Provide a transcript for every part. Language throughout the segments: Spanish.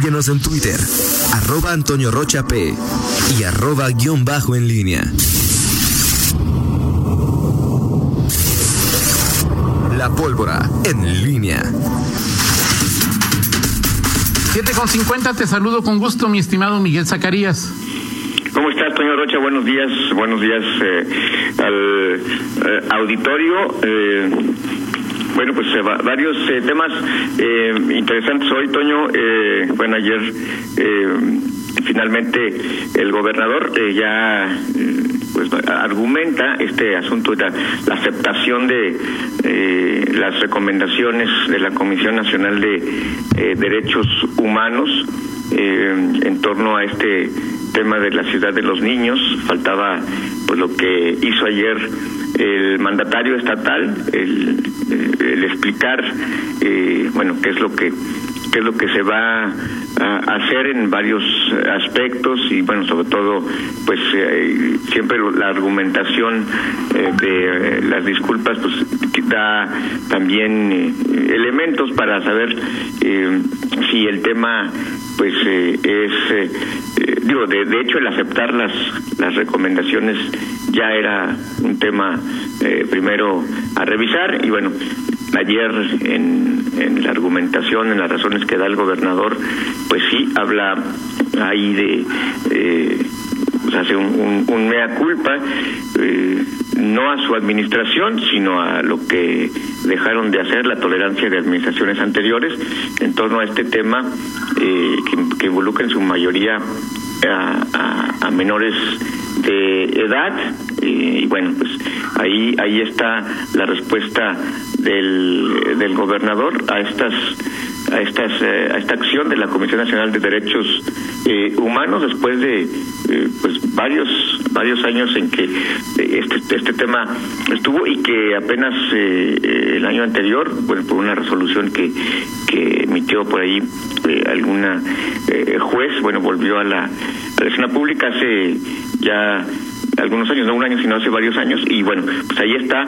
Síguenos en Twitter, arroba Antonio Rocha P y arroba guion bajo en línea. La pólvora en línea. 7 con 50, te saludo con gusto, mi estimado Miguel Zacarías. ¿Cómo está, Antonio Rocha? Buenos días, buenos días eh, al eh, auditorio. Eh, bueno, pues varios temas interesantes hoy, Toño. bueno, ayer finalmente el gobernador ya pues argumenta este asunto de la, aceptación de eh, las recomendaciones de la Comisión Nacional de eh, Derechos Humanos eh, en torno a este tema de la ciudad de los niños. Faltaba pues lo que hizo ayer el mandatario estatal, el, el explicar, bueno, qué es lo que qué es lo que se va a hacer en varios aspectos y bueno sobre todo pues eh, siempre la argumentación eh, de las disculpas pues da también eh, elementos para saber si el tema pues es digo de, de hecho el aceptar las las recomendaciones ya era un tema primero a revisar y bueno ayer en, en, la argumentación, en las razones que da el gobernador, pues sí habla ahí de, eh, pues hace un, un, mea culpa, eh, no a su administración, sino a lo que dejaron de hacer, la tolerancia de administraciones anteriores, en torno a este tema eh, que, que involucra en su mayoría a, menores de edad y, bueno pues ahí ahí está la respuesta del, del gobernador a estas a estas eh, a esta acción de la Comisión Nacional de Derechos eh, Humanos después de eh, pues varios varios años en que este este tema estuvo y que apenas el año anterior bueno por una resolución que que emitió por ahí alguna juez bueno volvió a la a la escena pública hace ya algunos años, no un año, sino hace varios años. Y bueno, pues ahí está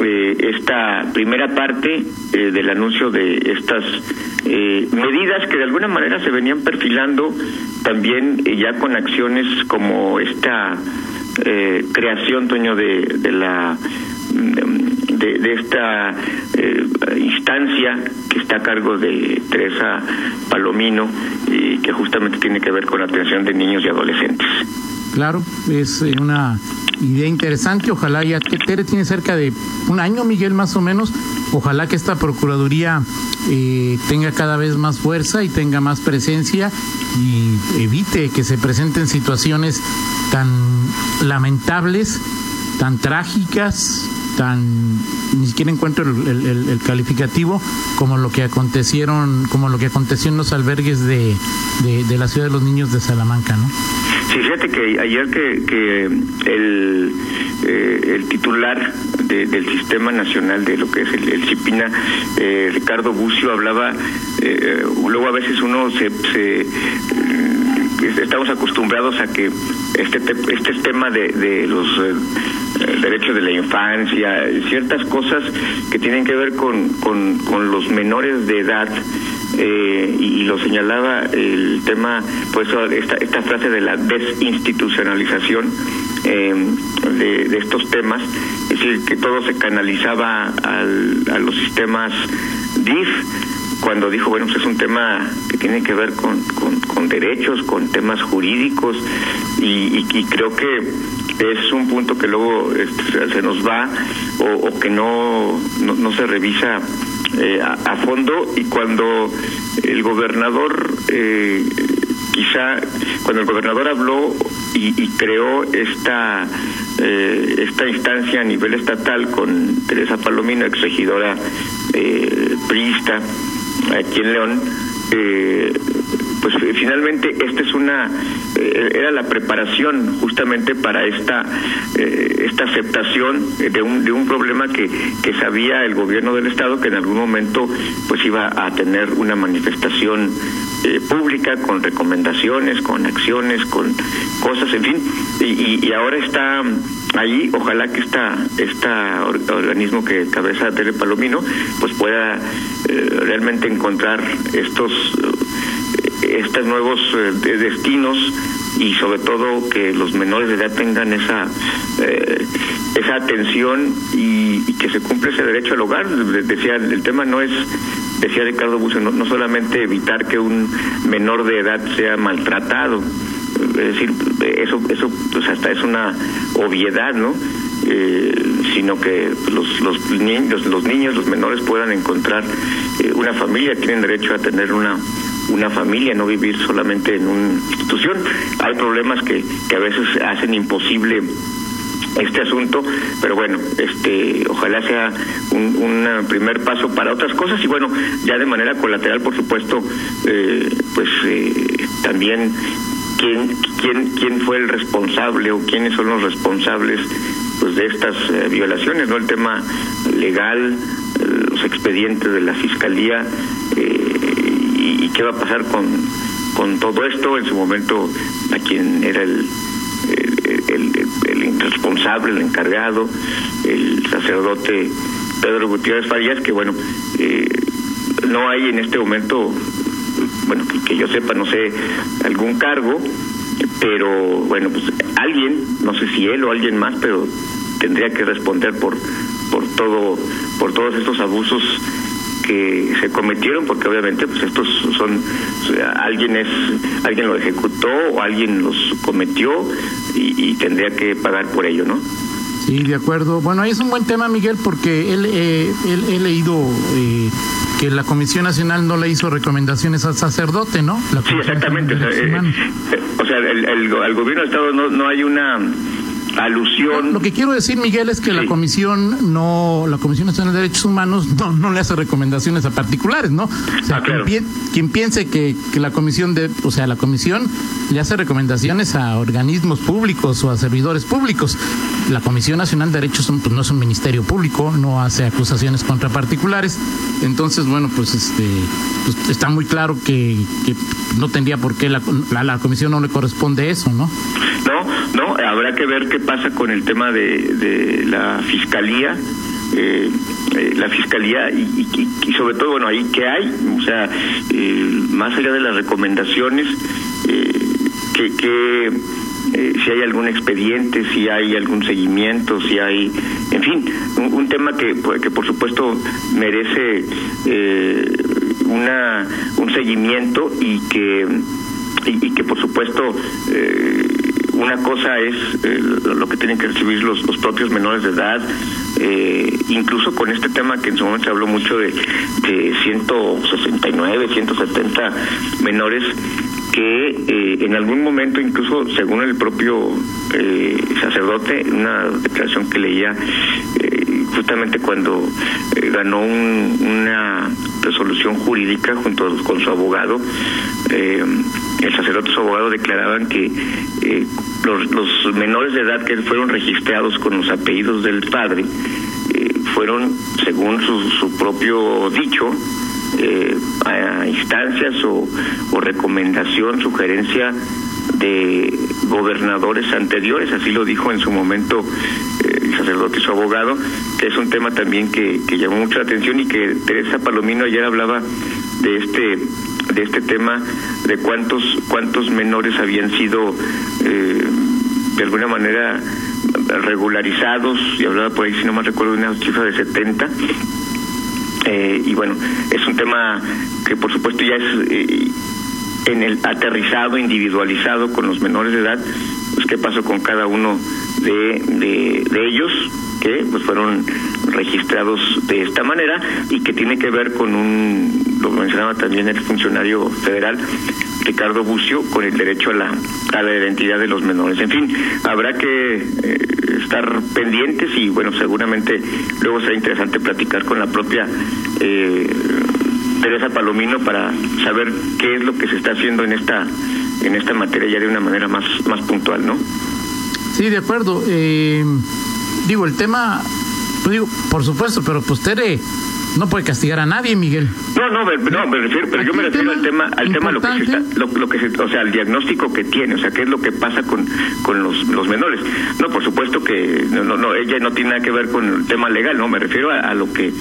eh, esta primera parte eh, del anuncio de estas eh, medidas que de alguna manera se venían perfilando también ya con acciones como esta creación, Toño, de, de la de, de esta instancia que está a cargo de Teresa Palomino y que justamente tiene que ver con la atención de niños y adolescentes. Claro, es eh, una idea interesante. Ojalá ya Tere tiene cerca de un año, Miguel, más o menos. Ojalá que esta Procuraduría eh, tenga cada vez más fuerza y tenga más presencia y evite que se presenten situaciones tan lamentables, tan trágicas, tan ni siquiera encuentro el, calificativo como lo que acontecieron como lo que aconteció en los albergues de, de la ciudad de los niños de Salamanca no Sí, fíjate que ayer que, el, eh, el titular del Sistema Nacional de lo que es el, CIPINA, eh, Ricardo Bucio, hablaba, eh, luego a veces uno se, se estamos acostumbrados a que este este tema de, de los derechos de la infancia, ciertas cosas que tienen que ver con, con, con los menores de edad, eh, y, lo señalaba el tema, pues esta, esta frase de la desinstitucionalización eh, de, estos temas, es decir, que todo se canalizaba al, a los sistemas DIF, cuando dijo, bueno, pues es un tema que tiene que ver con, con, derechos, con temas jurídicos, y, y, creo que es un punto que luego este, se nos va o, que no, no, se revisa eh, a, fondo y cuando el gobernador eh, quizá cuando el gobernador habló y, creó esta eh, esta instancia a nivel estatal con Teresa Palomino, ex regidora eh, priista aquí en León, eh, pues finalmente esta es una eh, era la preparación justamente para esta eh, esta aceptación de un de un problema que que sabía el gobierno del estado que en algún momento pues iba a tener una manifestación eh, pública con recomendaciones con acciones con cosas en fin y, y ahora está ahí ojalá que esta esta organismo que cabeza Tele Palomino pues pueda realmente encontrar estos estos nuevos destinos y sobre todo que los menores de edad tengan esa esa atención y, que se cumpla ese derecho al hogar. Decía, el tema no es decía Ricardo Bucio, no, solamente evitar que un menor de edad sea maltratado, es decir, eso, eso pues hasta es una obviedad, ¿no? Eh, sino que los, los, niños, los niños, los menores puedan encontrar eh, una familia, tienen derecho a tener una una familia, no vivir solamente en una institución. Hay problemas que, que a veces hacen imposible este asunto, pero bueno, este, ojalá sea un, primer paso para otras cosas y bueno, ya de manera colateral, por supuesto, eh, pues eh, también quién, quién, fue el responsable o quiénes son los responsables pues de estas eh, violaciones, no el tema legal, los expedientes de la fiscalía y, y, qué va a pasar con con todo esto. En su momento a quien era el el, el, responsable, el encargado, el sacerdote Pedro Gutiérrez Farías, que bueno, eh, no hay en este momento, bueno, que, yo sepa, no sé, algún cargo, pero bueno, pues alguien, no sé si él o alguien más, pero tendría que responder por por todo por todos estos abusos que se cometieron porque obviamente pues estos son alguien es alguien lo ejecutó o alguien los cometió y, tendría que pagar por ello no sí de acuerdo. Bueno ahí es un buen tema Miguel porque él, eh, he leído eh, que la Comisión Nacional no le hizo recomendaciones al sacerdote, ¿no? sí, exactamente. O sea, eh, o sea el, el, gobierno del Estado no, no hay una alusión. Lo que quiero decir, Miguel, es que la comisión no, la Comisión Nacional de Derechos Humanos no, no le hace recomendaciones a particulares, ¿no? O sea, ah, quien, piense que, que, la comisión de, o sea, la comisión le hace recomendaciones a organismos públicos o a servidores públicos. La Comisión Nacional de Derechos pues, no es un ministerio público, no hace acusaciones contra particulares. Entonces, bueno, pues este pues, está muy claro que, que no tendría por qué la, la, la comisión no le corresponde eso, ¿no? No, no, habrá que ver qué pasa con el tema de, de la fiscalía. Eh, eh, la fiscalía y, y, sobre todo bueno ahí qué hay o sea eh, más allá de las recomendaciones que, que si hay algún expediente, si hay algún seguimiento, si hay, en fin, un, tema que, que por supuesto merece una un seguimiento y que y, que por supuesto una cosa es eh, lo que tienen que recibir los, los propios menores de edad, eh, incluso con este tema que en su momento se habló mucho de, de 169, 170 menores que eh, en algún momento, incluso según el propio sacerdote, una declaración que leía justamente cuando ganó una resolución jurídica junto con su abogado, el sacerdote y su abogado declaraban que los, los menores de edad que fueron registrados con los apellidos del padre fueron, según su, su propio dicho, eh, a instancias o, recomendación, sugerencia de gobernadores anteriores, así lo dijo en su momento eh, el sacerdote y su abogado, que es un tema también que, que llamó mucha atención y que Teresa Palomino ayer hablaba de este de este tema de cuántos cuántos menores habían sido eh, de alguna manera regularizados y hablaba por ahí si no me recuerdo una cifra de 70 eh, y bueno, es un tema que por supuesto ya es eh, en el aterrizado, individualizado con los menores de edad, pues qué pasó con cada uno de, de, ellos que pues fueron registrados de esta manera y que tiene que ver con un, lo mencionaba también el funcionario federal, Ricardo Bucio, con el derecho a la, a la identidad de los menores. En fin, habrá que eh, estar pendientes y bueno, seguramente luego será interesante platicar con la propia eh, Teresa Palomino para saber qué es lo que se está haciendo en esta en esta materia ya de una manera más más puntual, ¿no? Sí, de acuerdo. Eh, digo, el tema, pues digo, por supuesto, pero pues Tere no puede castigar a nadie, Miguel. No, no, no, me refiero, pero yo me refiero al tema, al tema lo que se está, lo, que se, o sea, al diagnóstico que tiene, o sea, qué es lo que pasa con, con los, los menores. No, por supuesto que no, no, no, ella no tiene nada que ver con el tema legal, no, me refiero a, lo que,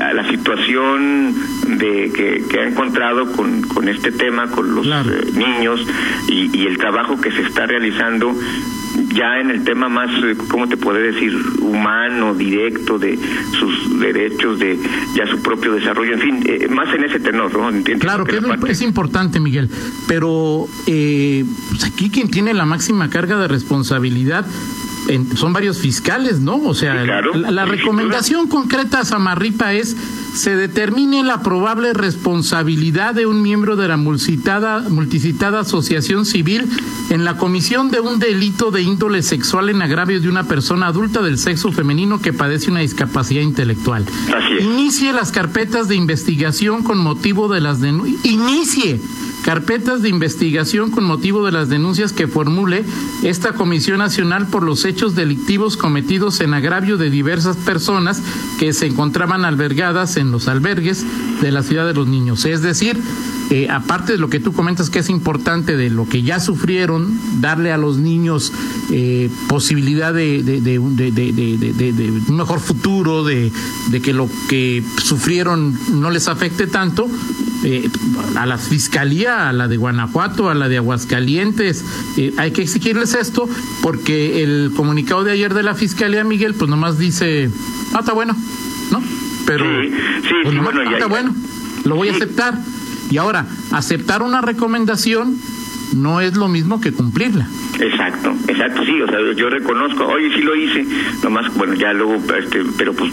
a, la situación de que, que ha encontrado con, con este tema, con los eh, niños y, y el trabajo que se está realizando ya en el tema más, eh, ¿cómo te puede decir?, humano, directo, de sus derechos, de ya su propio desarrollo, en fin, eh, más en ese tenor, ¿no? Claro, que es, importante, Miguel, pero eh, pues aquí quien tiene la máxima carga de responsabilidad son varios fiscales, ¿no? O sea, la, recomendación concreta a Samarripa es se determine la probable responsabilidad de un miembro de la multitada, multicitada asociación civil en la comisión de un delito de índole sexual en agravio de una persona adulta del sexo femenino que padece una discapacidad intelectual. Inicie las carpetas de investigación con motivo de las denuncias. Inicie carpetas de investigación con motivo de las denuncias que formule esta Comisión Nacional por los hechos delictivos cometidos en agravio de diversas personas que se encontraban albergadas en los albergues de la ciudad de los niños. Es decir, eh, aparte de lo que tú comentas que es importante de lo que ya sufrieron, darle a los niños eh, posibilidad de, de, un mejor futuro, de, que lo que sufrieron no les afecte tanto, eh, a la fiscalía, a la de Guanajuato, a la de Aguascalientes, eh, hay que exigirles esto porque el comunicado de ayer de la fiscalía, Miguel, pues nomás dice, ah, está bueno, ¿no? Pero, sí, sí, pues bueno, lo voy a aceptar. Y ahora, aceptar una recomendación no es lo mismo que cumplirla. Exacto, exacto, sí, o sea, yo reconozco, oye, sí lo hice, nomás, bueno, ya luego, este, pero pues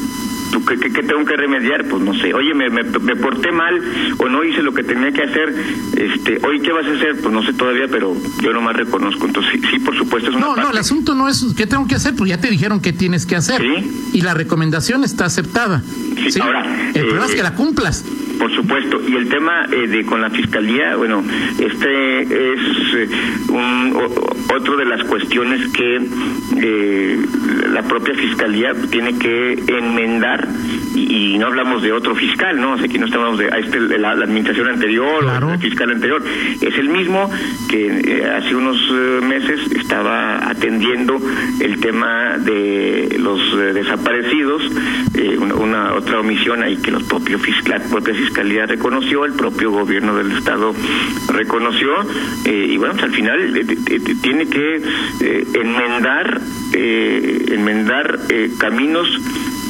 ¿Qué, qué, tengo que remediar? Pues no sé. Oye, me, me, porté mal o no hice lo que tenía que hacer. Este, oye, ¿qué vas a hacer? Pues no sé todavía, pero yo nomás reconozco. Entonces, sí, por supuesto es una No, no, el asunto no es qué tengo que hacer, pues ya te dijeron qué tienes que hacer. ¿Sí? Y la recomendación está aceptada. Sí, Ahora, el problema es que eh, la cumplas. Por supuesto. Y el tema eh, de con la fiscalía, bueno, este es eh, un, otro de las cuestiones que eh, la propia fiscalía tiene que enmendar y, no hablamos de otro fiscal, ¿no? aquí no estamos de este, la, administración anterior o el fiscal anterior. Es el mismo que hace unos meses estaba atendiendo el tema de los desaparecidos, una, otra omisión ahí que los propios fiscales, Fiscalía reconoció, el propio gobierno del Estado reconoció, eh, y bueno, pues al final eh, eh, tiene que enmendar, enmendar caminos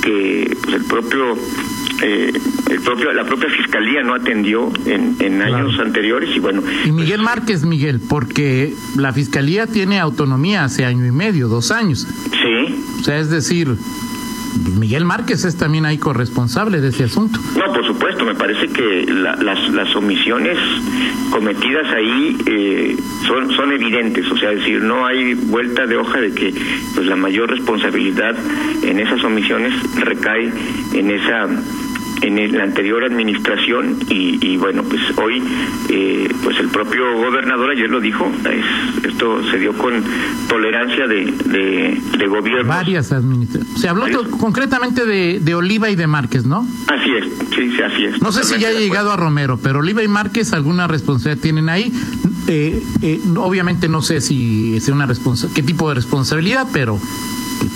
que pues el propio el propio la propia fiscalía no atendió en, en años anteriores y bueno y Miguel pues Márquez Miguel porque la fiscalía tiene autonomía hace año y medio dos años. Sí. O sea es decir Miguel Márquez es también ahí corresponsable de ese asunto. No, por supuesto, me parece que las, las omisiones cometidas ahí eh, son, son evidentes, o sea, decir, no hay vuelta de hoja de que pues la mayor responsabilidad en esas omisiones recae en esa en la anterior administración y, bueno pues hoy eh, pues el propio gobernador ayer lo dijo esto se dio con tolerancia de, de, gobierno varias administraciones se habló concretamente de, de, Oliva y de Márquez no así es sí, así es. No sé si ya ha llegado a Romero pero Oliva y Márquez alguna responsabilidad tienen ahí eh, eh, obviamente no sé si es una responsa qué tipo de responsabilidad pero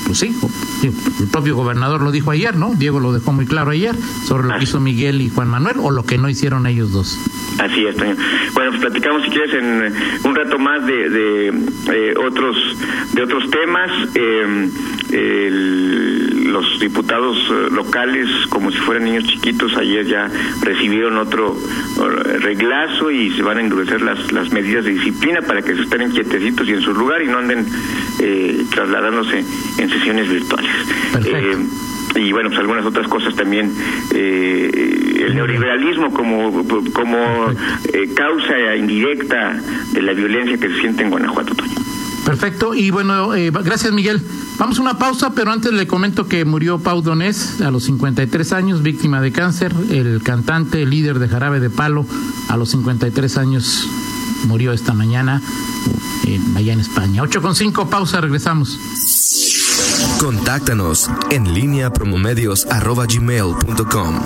pues sí, el propio gobernador lo dijo ayer, ¿no? Diego lo dejó muy claro ayer sobre lo que hizo Miguel y Juan Manuel o lo que no hicieron ellos dos. Así es, Toño. Bueno, pues platicamos si quieres en un rato más de, de eh, otros de otros temas. Eh, los diputados eh, locales, como si fueran niños chiquitos, ayer ya recibieron otro reglazo y se van a endurecer las, las medidas de disciplina para que se estén quietecitos y en su lugar y no anden trasladándose en sesiones virtuales. y bueno, pues algunas otras cosas también. el neoliberalismo como, como causa indirecta de la violencia que se siente en Guanajuato. Perfecto, y bueno, eh, gracias Miguel. Vamos a una pausa, pero antes le comento que murió Pau Donés a los 53 años, víctima de cáncer. El cantante, líder de Jarabe de Palo, a los 53 años murió esta mañana allá en España. 8 con 5, pausa, regresamos. Contáctanos en línea promomedios.gmail.com